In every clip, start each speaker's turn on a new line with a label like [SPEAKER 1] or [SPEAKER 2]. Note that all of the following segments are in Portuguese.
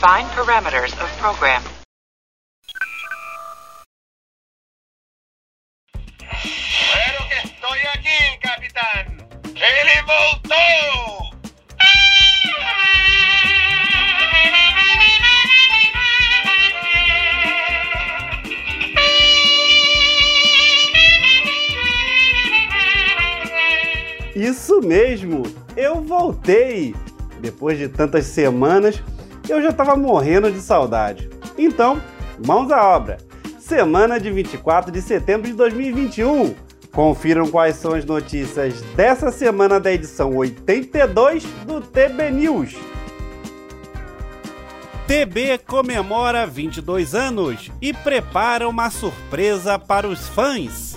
[SPEAKER 1] Define parameters of program.
[SPEAKER 2] Pero que estoy aquí, capitán. ¡Ele voltou!
[SPEAKER 3] Isso mesmo, eu voltei! Depois de tantas semanas, eu já estava morrendo de saudade. Então, mãos à obra! Semana de 24 de setembro de 2021. Confiram quais são as notícias dessa semana da edição 82 do TB News. TB comemora 22 anos e prepara uma surpresa para os fãs.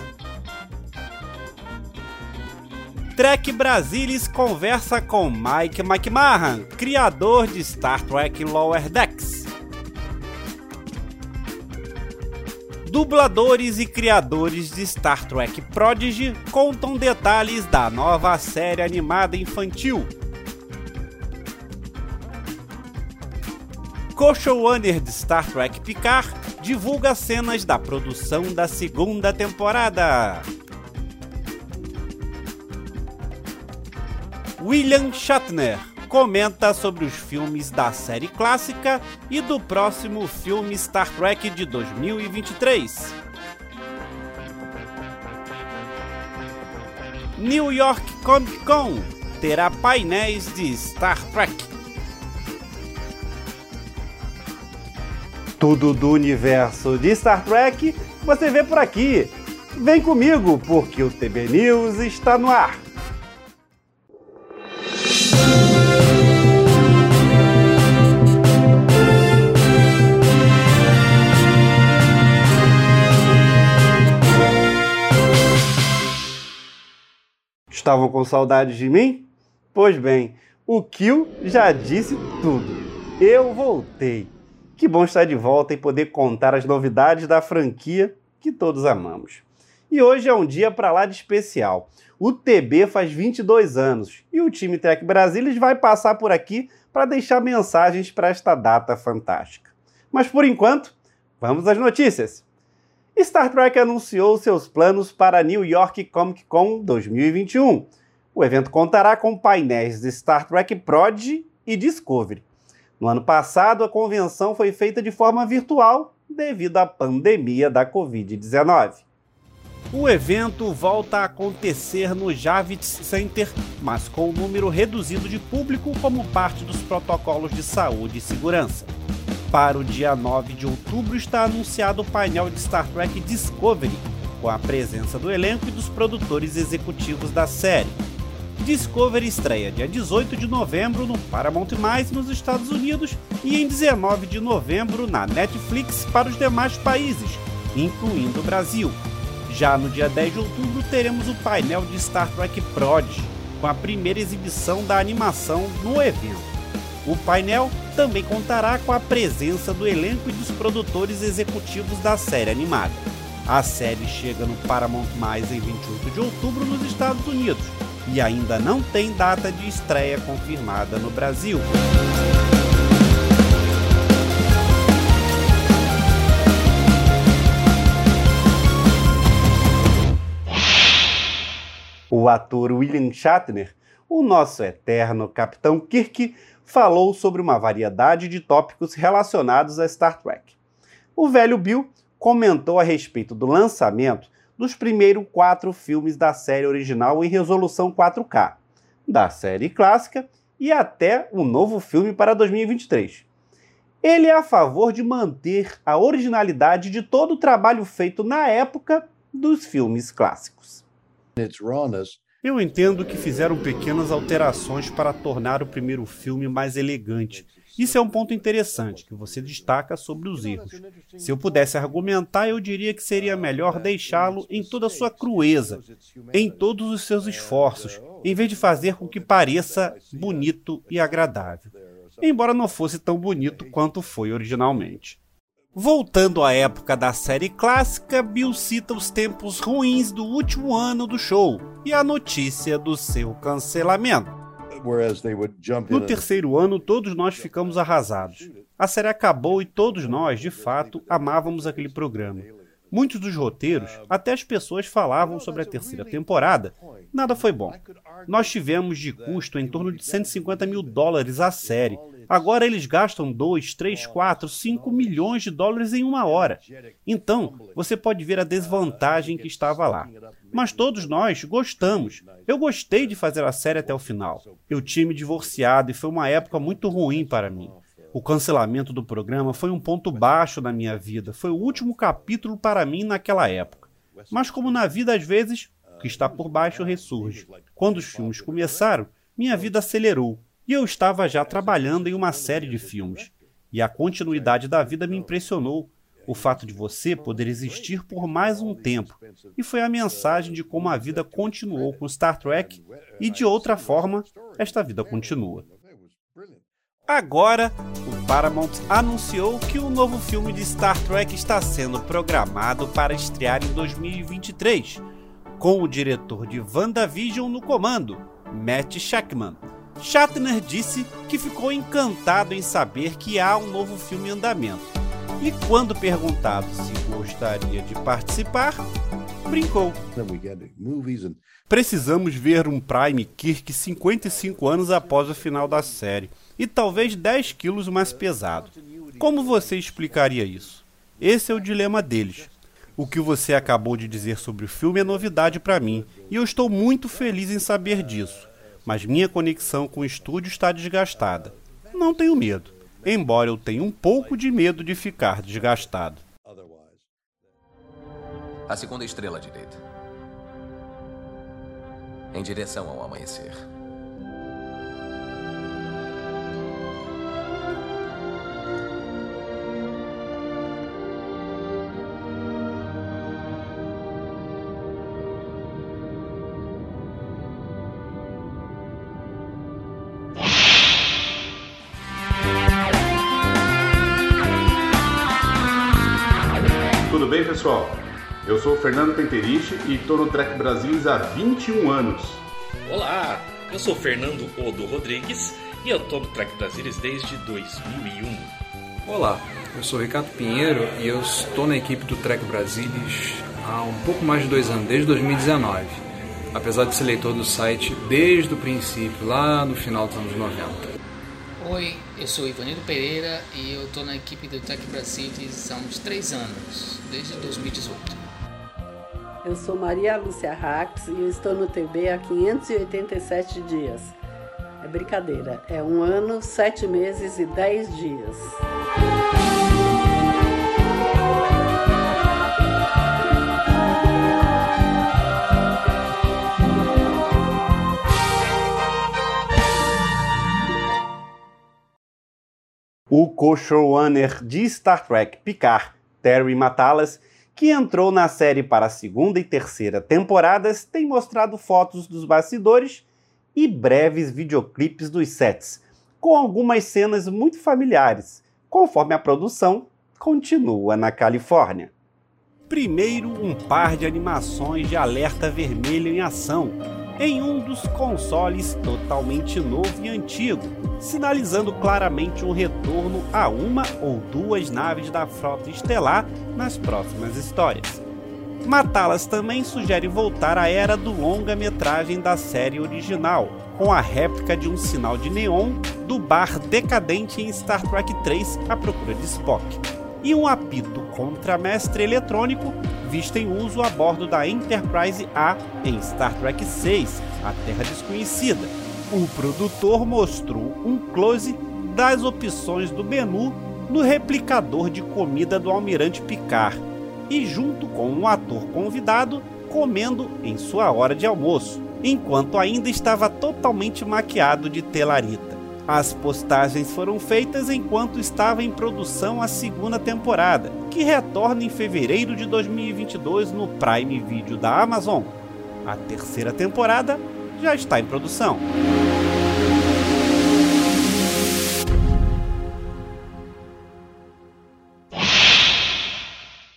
[SPEAKER 3] Trek Brasilis conversa com Mike McMahon, criador de Star Trek Lower Decks. Dubladores e criadores de Star Trek Prodigy contam detalhes da nova série animada infantil. Co-showrunner de Star Trek Picard divulga cenas da produção da segunda temporada. William Shatner comenta sobre os filmes da série clássica e do próximo filme Star Trek de 2023. New York Comic Con terá painéis de Star Trek. Tudo do universo de Star Trek você vê por aqui. Vem comigo, porque o TB News está no ar. Estavam com saudades de mim? Pois bem, o Kill já disse tudo. Eu voltei. Que bom estar de volta e poder contar as novidades da franquia que todos amamos. E hoje é um dia para lá de especial. O TB faz 22 anos e o time Trek Brasilis vai passar por aqui para deixar mensagens para esta data fantástica. Mas por enquanto, vamos às notícias. Star Trek anunciou seus planos para New York Comic Con 2021. O evento contará com painéis de Star Trek Prodigy e Discovery. No ano passado, a convenção foi feita de forma virtual devido à pandemia da Covid-19. O evento volta a acontecer no Javits Center, mas com um número reduzido de público como parte dos protocolos de saúde e segurança. Para o dia 9 de outubro está anunciado o painel de Star Trek Discovery, com a presença do elenco e dos produtores executivos da série. Discovery estreia dia 18 de novembro no Paramount+, nos Estados Unidos e em 19 de novembro na Netflix para os demais países, incluindo o Brasil. Já no dia 10 de outubro teremos o painel de Star Trek Prodigy, com a primeira exibição da animação no evento. O painel também contará com a presença do elenco e dos produtores executivos da série animada. A série chega no Paramount Mais em 28 de outubro nos Estados Unidos e ainda não tem data de estreia confirmada no Brasil. O ator William Shatner, o nosso eterno Capitão Kirk, falou sobre uma variedade de tópicos relacionados a Star Trek. O velho Bill comentou a respeito do lançamento dos primeiros quatro filmes da série original em resolução 4K, da série clássica e até o um novo filme para 2023. Ele é a favor de manter a originalidade de todo o trabalho feito na época dos filmes clássicos. Eu entendo que fizeram pequenas alterações para tornar o primeiro filme mais elegante. Isso é um ponto interessante que você destaca sobre os erros. Se eu pudesse argumentar, eu diria que seria melhor deixá-lo em toda a sua crueza, em todos os seus esforços, em vez de fazer com que pareça bonito e agradável. Embora não fosse tão bonito quanto foi originalmente. Voltando à época da série clássica, Bill cita os tempos ruins do último ano do show e a notícia do seu cancelamento. No terceiro ano, todos nós ficamos arrasados. A série acabou e todos nós, de fato, amávamos aquele programa. Muitos dos roteiros, até as pessoas falavam sobre a terceira temporada. Nada foi bom. Nós tivemos de custo em torno de 150 mil dólares a série. Agora eles gastam 2, 3, 4, 5 milhões de dólares em uma hora. Então, você pode ver a desvantagem que estava lá. Mas todos nós gostamos. Eu gostei de fazer a série até o final. Eu tinha me divorciado e foi uma época muito ruim para mim. O cancelamento do programa foi um ponto baixo na minha vida. Foi o último capítulo para mim naquela época. Mas, como na vida, às vezes, o que está por baixo ressurge. Quando os filmes começaram, minha vida acelerou e eu estava já trabalhando em uma série de filmes. E a continuidade da vida me impressionou. O fato de você poder existir por mais um tempo. E foi a mensagem de como a vida continuou com Star Trek e, de outra forma, esta vida continua. Agora, o Paramount anunciou que o um novo filme de Star Trek está sendo programado para estrear em 2023, com o diretor de WandaVision no comando, Matt Shackman. Shatner disse que ficou encantado em saber que há um novo filme em andamento. E quando perguntado se gostaria de participar, brincou. Precisamos ver um Prime Kirk 55 anos após o final da série e talvez 10 quilos mais pesado. Como você explicaria isso? Esse é o dilema deles. O que você acabou de dizer sobre o filme é novidade para mim e eu estou muito feliz em saber disso. Mas minha conexão com o estúdio está desgastada. Não tenho medo, embora eu tenha um pouco de medo de ficar desgastado.
[SPEAKER 4] A segunda estrela à direita. Em direção ao amanhecer.
[SPEAKER 5] Sou o Fernando Penteriche e estou no Trek Brasil há 21 anos.
[SPEAKER 6] Olá, eu sou o Fernando Odo Rodrigues e eu estou no Trek Brasilis desde 2001.
[SPEAKER 7] Olá, eu sou o Ricardo Pinheiro e eu estou na equipe do Trek Brasilis há um pouco mais de dois anos, desde 2019. Apesar de ser leitor do site desde o princípio, lá no final dos anos 90.
[SPEAKER 8] Oi, eu sou Ivanildo Pereira e eu estou na equipe do Tech Brasil há uns três anos, desde 2018.
[SPEAKER 9] Eu sou Maria Lúcia Rax e eu estou no TB há 587 dias. É brincadeira, é um ano, sete meses e dez dias.
[SPEAKER 3] o co-showrunner de Star Trek Picard, Terry Matalas, que entrou na série para a segunda e terceira temporadas, tem mostrado fotos dos bastidores e breves videoclipes dos sets, com algumas cenas muito familiares, conforme a produção continua na Califórnia. Primeiro, um par de animações de alerta vermelho em ação, em um dos consoles totalmente novo e antigo, sinalizando claramente um retorno a uma ou duas naves da frota estelar nas próximas histórias. Matá-las também sugere voltar à era do longa-metragem da série original, com a réplica de um sinal de neon do bar decadente em Star Trek 3 A Procura de Spock, e um apito contramestre eletrônico visto em uso a bordo da Enterprise A em Star Trek VI, A Terra Desconhecida. O produtor mostrou um close das opções do menu no replicador de comida do Almirante Picard e junto com um ator convidado comendo em sua hora de almoço, enquanto ainda estava totalmente maquiado de telarita. As postagens foram feitas enquanto estava em produção a segunda temporada, que retorna em fevereiro de 2022 no Prime Video da Amazon. A terceira temporada já está em produção.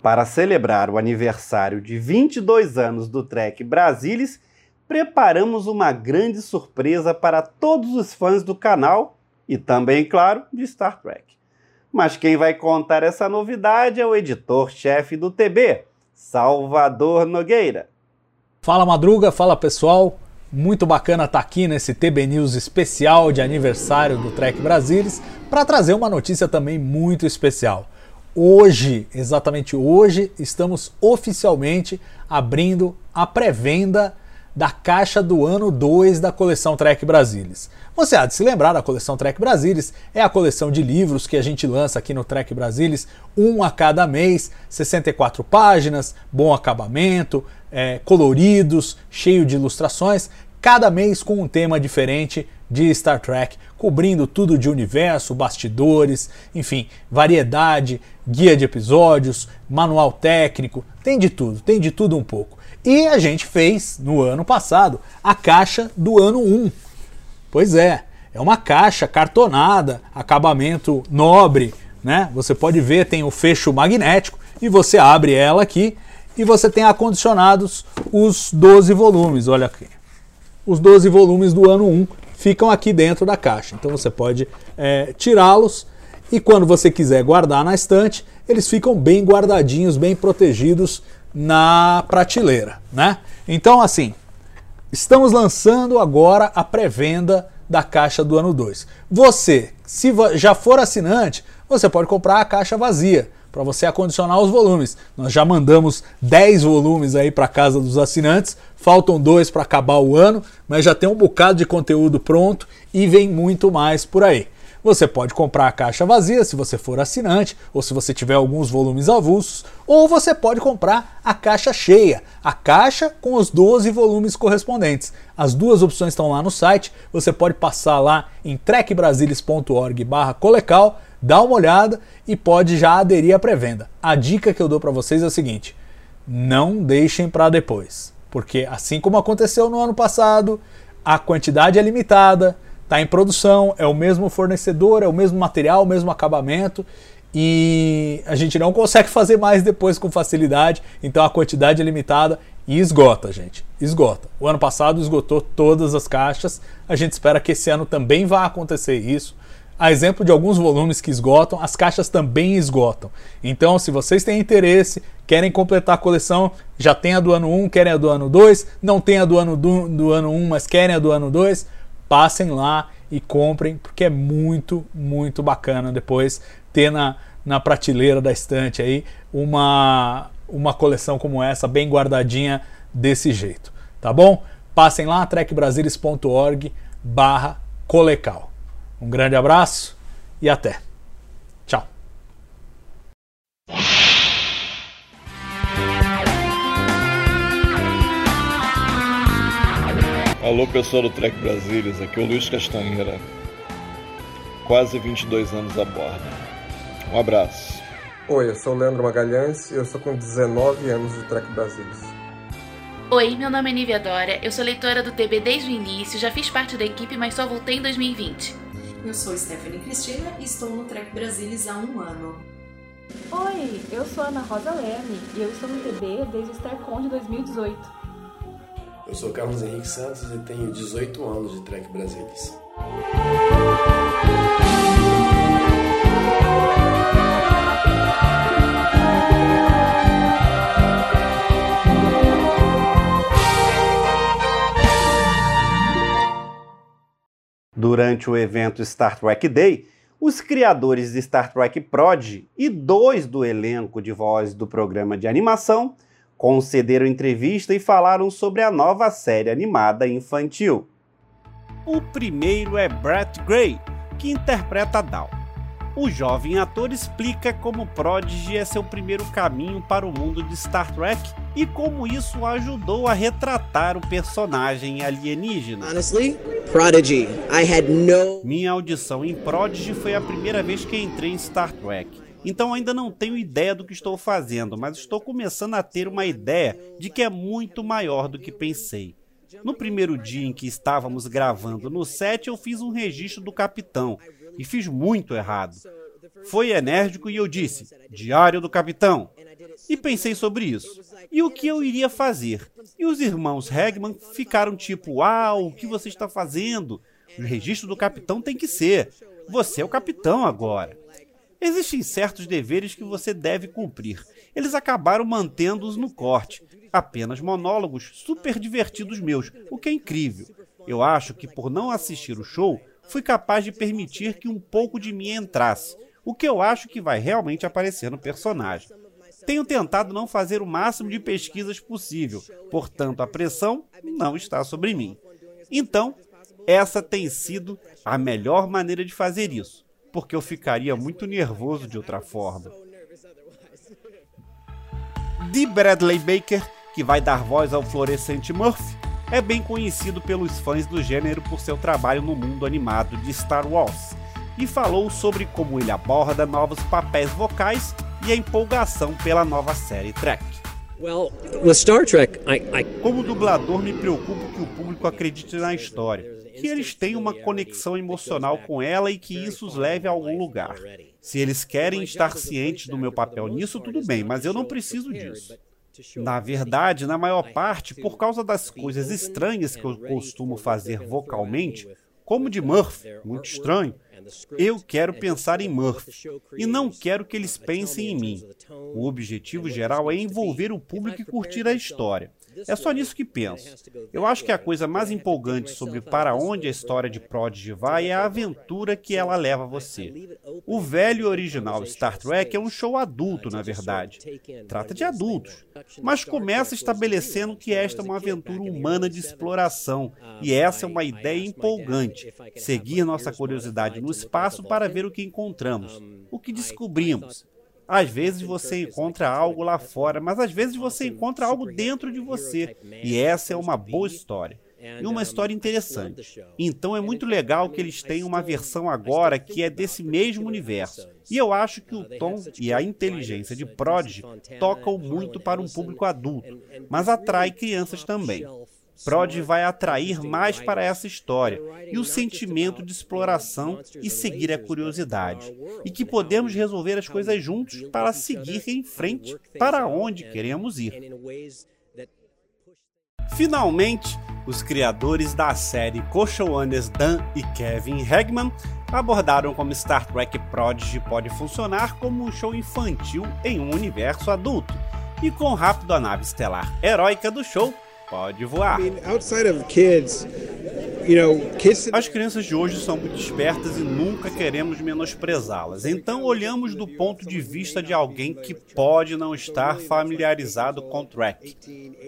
[SPEAKER 3] Para celebrar o aniversário de 22 anos do Trek Brasilis, preparamos uma grande surpresa para todos os fãs do canal e também, claro, de Star Trek. Mas quem vai contar essa novidade é o editor-chefe do TB, Salvador Nogueira.
[SPEAKER 10] Fala Madruga, fala pessoal. Muito bacana estar aqui nesse TB News especial de aniversário do Trek Brasilis para trazer uma notícia também muito especial. Hoje, exatamente hoje, estamos oficialmente abrindo a pré-venda da caixa do ano 2 da coleção Trek Brasilis. Você há de se lembrar, a coleção Trek Brasilis é a coleção de livros que a gente lança aqui no Trek Brasilis, um a cada mês, 64 páginas, bom acabamento, é, coloridos, cheio de ilustrações, cada mês com um tema diferente de Star Trek, cobrindo tudo de universo, bastidores, enfim, variedade, guia de episódios, manual técnico, tem de tudo, tem de tudo um pouco. E a gente fez no ano passado a caixa do ano 1. Pois é, é uma caixa cartonada, acabamento nobre, né? Você pode ver, tem o fecho magnético e você abre ela aqui e você tem acondicionados os 12 volumes, olha aqui. Os 12 volumes do ano 1 ficam aqui dentro da caixa. Então você pode é, tirá-los e quando você quiser guardar na estante, eles ficam bem guardadinhos, bem protegidos na prateleira, né? Então, assim, estamos lançando agora a pré-venda da caixa do ano 2. Você, se já for assinante, você pode comprar a caixa vazia para você acondicionar os volumes. Nós já mandamos 10 volumes aí para casa dos assinantes, faltam dois para acabar o ano, mas já tem um bocado de conteúdo pronto e vem muito mais por aí. Você pode comprar a caixa vazia se você for assinante, ou se você tiver alguns volumes avulsos, ou você pode comprar a caixa cheia, a caixa com os 12 volumes correspondentes. As duas opções estão lá no site, você pode passar lá em trekbrasilis.org/colecal, dar uma olhada e pode já aderir à pré-venda. A dica que eu dou para vocês é a seguinte: não deixem para depois, porque assim como aconteceu no ano passado, a quantidade é limitada está em produção, é o mesmo fornecedor, é o mesmo material, o mesmo acabamento e a gente não consegue fazer mais depois com facilidade, então a quantidade é limitada e esgota, gente. Esgota. O ano passado esgotou todas as caixas, a gente espera que esse ano também vá acontecer isso. A exemplo de alguns volumes que esgotam, as caixas também esgotam. Então, se vocês têm interesse, querem completar a coleção, já tem a do ano 1, querem a do ano 2, não tem a do ano, do, do ano 1, mas querem a do ano 2, passem lá e comprem, porque é muito, muito bacana depois ter na, na prateleira da estante aí uma, uma coleção como essa, bem guardadinha desse jeito, tá bom? Passem lá, trekbrasilis.org barra colecal. Um grande abraço e até!
[SPEAKER 11] Alô pessoal do Trek Brasilis, aqui é o Luiz Castanheira. Quase 22 anos a bordo. Um abraço.
[SPEAKER 12] Oi, eu sou o Leandro Magalhães e eu sou com 19 anos de Trek Brasilis.
[SPEAKER 13] Oi, meu nome é Nívia Dória, eu sou leitora do TB desde o início, já fiz parte da equipe, mas só voltei em 2020.
[SPEAKER 14] Eu sou Stephanie Cristina e estou no Trek Brasilis há um ano.
[SPEAKER 15] Oi, eu sou Ana Rosa Leme e eu estou no TB desde o StarCon de 2018.
[SPEAKER 16] Eu sou Carlos Henrique Santos e tenho 18 anos de Trek Brasilis.
[SPEAKER 3] Durante o evento Star Trek Day, os criadores de Star Trek Prod e dois do elenco de voz do programa de animação concederam entrevista e falaram sobre a nova série animada infantil. O primeiro é Brett Gray, que interpreta Dal. O jovem ator explica como Prodigy é seu primeiro caminho para o mundo de Star Trek e como isso ajudou a retratar o personagem alienígena.
[SPEAKER 17] Honestly, Prodigy, I had no
[SPEAKER 3] Minha audição em Prodigy foi a primeira vez que entrei em Star Trek. Então ainda não tenho ideia do que estou fazendo, mas estou começando a ter uma ideia de que é muito maior do que pensei. No primeiro dia em que estávamos gravando no set, eu fiz um registro do capitão e fiz muito errado. Foi enérgico e eu disse: Diário do Capitão. E pensei sobre isso. E o que eu iria fazer? E os irmãos Hagman ficaram tipo: Uau, o que você está fazendo? O registro do capitão tem que ser. Você é o capitão agora. Existem certos deveres que você deve cumprir. Eles acabaram mantendo-os no corte. Apenas monólogos super divertidos meus, o que é incrível. Eu acho que por não assistir o show, fui capaz de permitir que um pouco de mim entrasse, o que eu acho que vai realmente aparecer no personagem. Tenho tentado não fazer o máximo de pesquisas possível, portanto a pressão não está sobre mim. Então, essa tem sido a melhor maneira de fazer isso, porque eu ficaria muito nervoso de outra forma. De Bradley Baker, que vai dar voz ao fluorescente Murphy, é bem conhecido pelos fãs do gênero por seu trabalho no mundo animado de Star Wars, e falou sobre como ele aborda novos papéis vocais e a empolgação pela nova série Trek.
[SPEAKER 17] Well, Star Trek, I, I...
[SPEAKER 3] Como dublador, me preocupo que o público acredite na história, que eles tenham uma conexão emocional com ela e que isso os leve a algum lugar. Se eles querem estar cientes do meu papel nisso, tudo bem, mas eu não preciso disso. Na verdade, na maior parte, por causa das coisas estranhas que eu costumo fazer vocalmente, como de Murphy, muito estranho, eu quero pensar em Murphy e não quero que eles pensem em mim. O objetivo geral é envolver o público e curtir a história. É só nisso que penso. Eu acho que a coisa mais empolgante sobre para onde a história de Prodigy vai é a aventura que ela leva você. O velho original Star Trek é um show adulto, na verdade. Trata de adultos, mas começa estabelecendo que esta é uma aventura humana de exploração, e essa é uma ideia empolgante. Seguir nossa curiosidade no espaço para ver o que encontramos, o que descobrimos. Às vezes você encontra algo lá fora, mas às vezes você encontra algo dentro de você. E essa é uma boa história. E uma história interessante. Então é muito legal que eles tenham uma versão agora que é desse mesmo universo. E eu acho que o tom e a inteligência de Prodigy tocam muito para um público adulto, mas atrai crianças também. Prod vai atrair mais para essa história e o sentimento de exploração e seguir a curiosidade, e que podemos resolver as coisas juntos para seguir em frente para onde queremos ir. Finalmente, os criadores da série co-showrunners Dan e Kevin Hegman abordaram como Star Trek Prodigy pode funcionar como um show infantil em um universo adulto, e com rápido a nave estelar heróica do show Pode voar. As crianças de hoje são muito espertas e nunca queremos menosprezá-las. Então olhamos do ponto de vista de alguém que pode não estar familiarizado com track.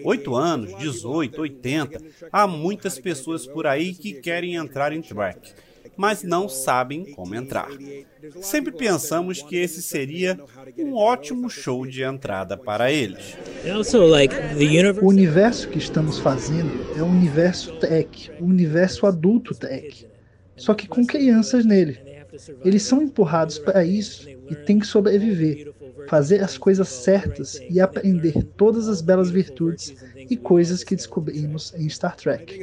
[SPEAKER 3] Oito anos, 18, 80, há muitas pessoas por aí que querem entrar em track mas não sabem como entrar. Sempre pensamos que esse seria um ótimo show de entrada para eles.
[SPEAKER 18] O universo que estamos fazendo é um universo tech, um universo adulto tech, só que com crianças nele. Eles são empurrados para isso e têm que sobreviver, fazer as coisas certas e aprender todas as belas virtudes e coisas que descobrimos em Star Trek.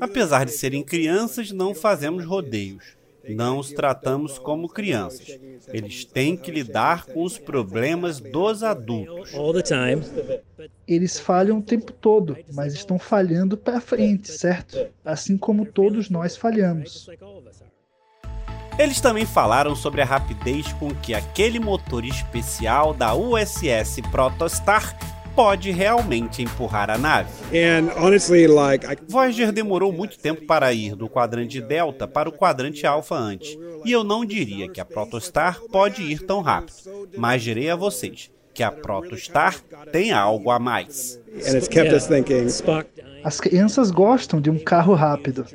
[SPEAKER 3] Apesar de serem crianças, não fazemos rodeios. Não os tratamos como crianças. Eles têm que lidar com os problemas dos adultos.
[SPEAKER 18] Eles falham o tempo todo, mas estão falhando para frente, certo? Assim como todos nós falhamos.
[SPEAKER 3] Eles também falaram sobre a rapidez com que aquele motor especial da USS Protostar pode realmente empurrar a nave. Honestly, like, I... Voyager demorou muito tempo para ir do quadrante Delta para o quadrante Alpha antes, e eu não diria que a Protostar pode ir tão rápido, mas direi a vocês que a Protostar tem algo a mais.
[SPEAKER 18] As crianças gostam de um carro rápido.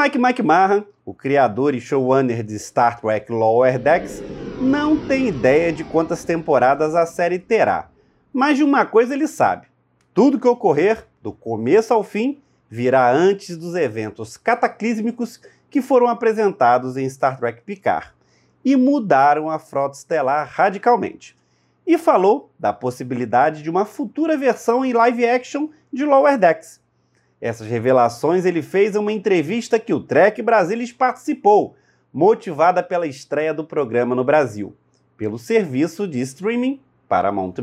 [SPEAKER 3] Mike Mike Mahan, o criador e showrunner de Star Trek Lower Decks, não tem ideia de quantas temporadas a série terá. Mas de uma coisa ele sabe: tudo que ocorrer, do começo ao fim, virá antes dos eventos cataclísmicos que foram apresentados em Star Trek Picard e mudaram a frota estelar radicalmente. e falou da possibilidade de uma futura versão em live action de Lower Decks. Essas revelações ele fez em uma entrevista que o Trek Brasilis participou, motivada pela estreia do programa no Brasil, pelo serviço de streaming Paramount+.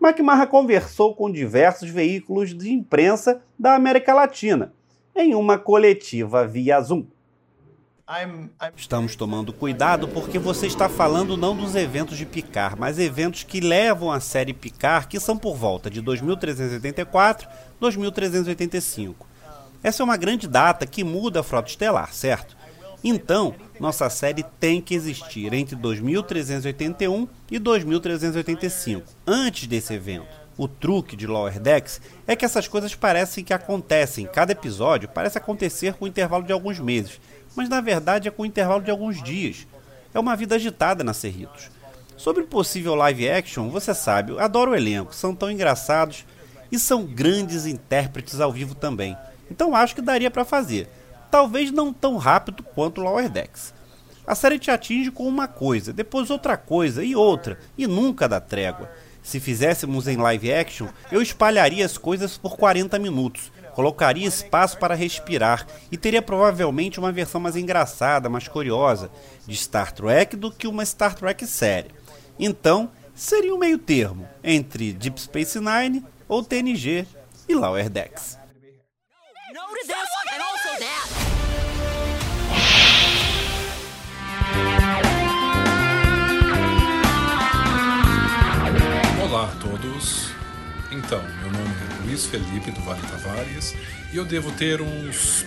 [SPEAKER 3] McMahon conversou com diversos veículos de imprensa da América Latina, em uma coletiva via Zoom. Estamos tomando cuidado porque você está falando não dos eventos de Picard, mas eventos que levam a série Picard, que são por volta de 2384, 2385. Essa é uma grande data que muda a frota estelar, certo? Então, nossa série tem que existir entre 2381 e 2385, antes desse evento. O truque de Lower Decks é que essas coisas parecem que acontecem, cada episódio parece acontecer com um intervalo de alguns meses mas na verdade é com intervalo de alguns dias. É uma vida agitada na Cerritos. Sobre o possível live action, você sabe, adoro o elenco, são tão engraçados e são grandes intérpretes ao vivo também. Então acho que daria para fazer. Talvez não tão rápido quanto Lower Decks. A série te atinge com uma coisa, depois outra coisa e outra, e nunca dá trégua. Se fizéssemos em live action, eu espalharia as coisas por 40 minutos colocaria espaço para respirar e teria provavelmente uma versão mais engraçada, mais curiosa de Star Trek do que uma Star Trek séria. Então, seria um meio termo entre Deep Space Nine ou TNG e Lower Decks.
[SPEAKER 19] Olá a todos. Então, meu nome é Luiz Felipe do Vale Tavares e eu devo ter uns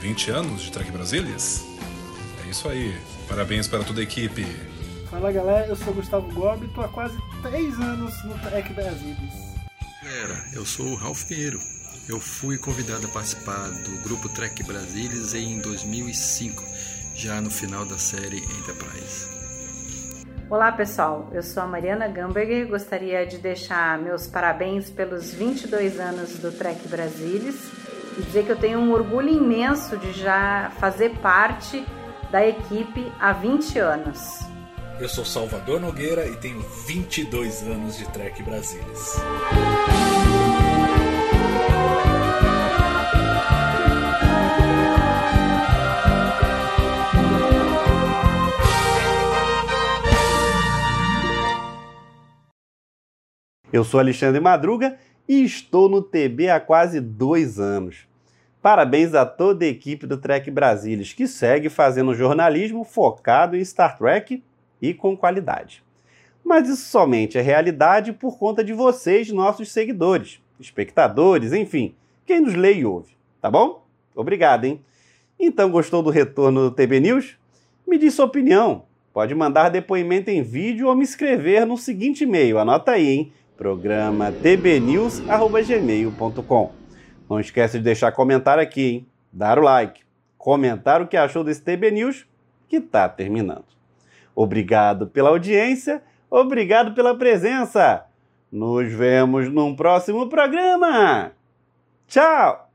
[SPEAKER 19] 20 anos de Trek Brasílias. É isso aí. Parabéns para toda a equipe.
[SPEAKER 20] Fala galera, eu sou Gustavo Gobi e tô há quase 3 anos no Trek Brasílias.
[SPEAKER 21] Galera, eu sou o Ralph Pinheiro. Eu fui convidado a participar do grupo Trek Brasílias em 2005, já no final da série Enterprise.
[SPEAKER 22] Olá pessoal, eu sou a Mariana Gamberger gostaria de deixar meus parabéns pelos 22 anos do Trek Brasilis e dizer que eu tenho um orgulho imenso de já fazer parte da equipe há 20 anos.
[SPEAKER 23] Eu sou Salvador Nogueira e tenho 22 anos de Trek Brasilis.
[SPEAKER 3] Eu sou Alexandre Madruga e estou no TB há quase dois anos. Parabéns a toda a equipe do Trek Brasilis, que segue fazendo jornalismo focado em Star Trek e com qualidade. Mas isso somente é realidade por conta de vocês, nossos seguidores, espectadores, enfim, quem nos lê e ouve, tá bom? Obrigado, hein? Então, gostou do retorno do TB News? Me diz sua opinião. Pode mandar depoimento em vídeo ou me escrever no seguinte e-mail. Anota aí, hein? Programa tbnews.gmail.com. Não esquece de deixar comentário aqui, hein? Dar o like, comentar o que achou desse TB News que está terminando. Obrigado pela audiência, obrigado pela presença. Nos vemos num próximo programa. Tchau!